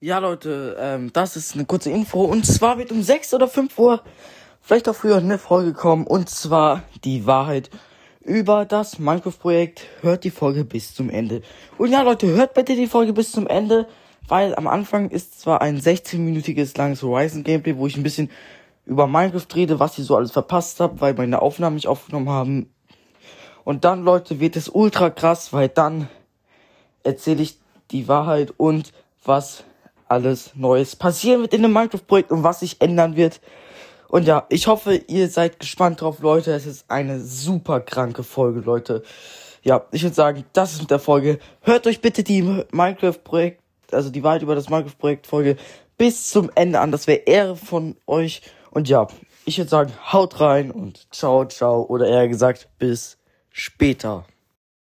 Ja, Leute, ähm, das ist eine kurze Info. Und zwar wird um 6 oder 5 Uhr, vielleicht auch früher, eine Folge kommen. Und zwar die Wahrheit über das Minecraft-Projekt. Hört die Folge bis zum Ende. Und ja, Leute, hört bitte die Folge bis zum Ende. Weil am Anfang ist zwar ein 16-minütiges langes Horizon-Gameplay, wo ich ein bisschen über Minecraft rede, was ich so alles verpasst habe, weil meine Aufnahmen nicht aufgenommen haben. Und dann, Leute, wird es ultra krass, weil dann erzähle ich die Wahrheit und was alles Neues passieren wird in dem Minecraft-Projekt und was sich ändern wird. Und ja, ich hoffe, ihr seid gespannt drauf, Leute. Es ist eine super kranke Folge, Leute. Ja, ich würde sagen, das ist mit der Folge. Hört euch bitte die Minecraft-Projekt, also die Wahrheit über das Minecraft-Projekt-Folge bis zum Ende an. Das wäre Ehre von euch. Und ja, ich würde sagen, haut rein und ciao, ciao. Oder eher gesagt, bis später.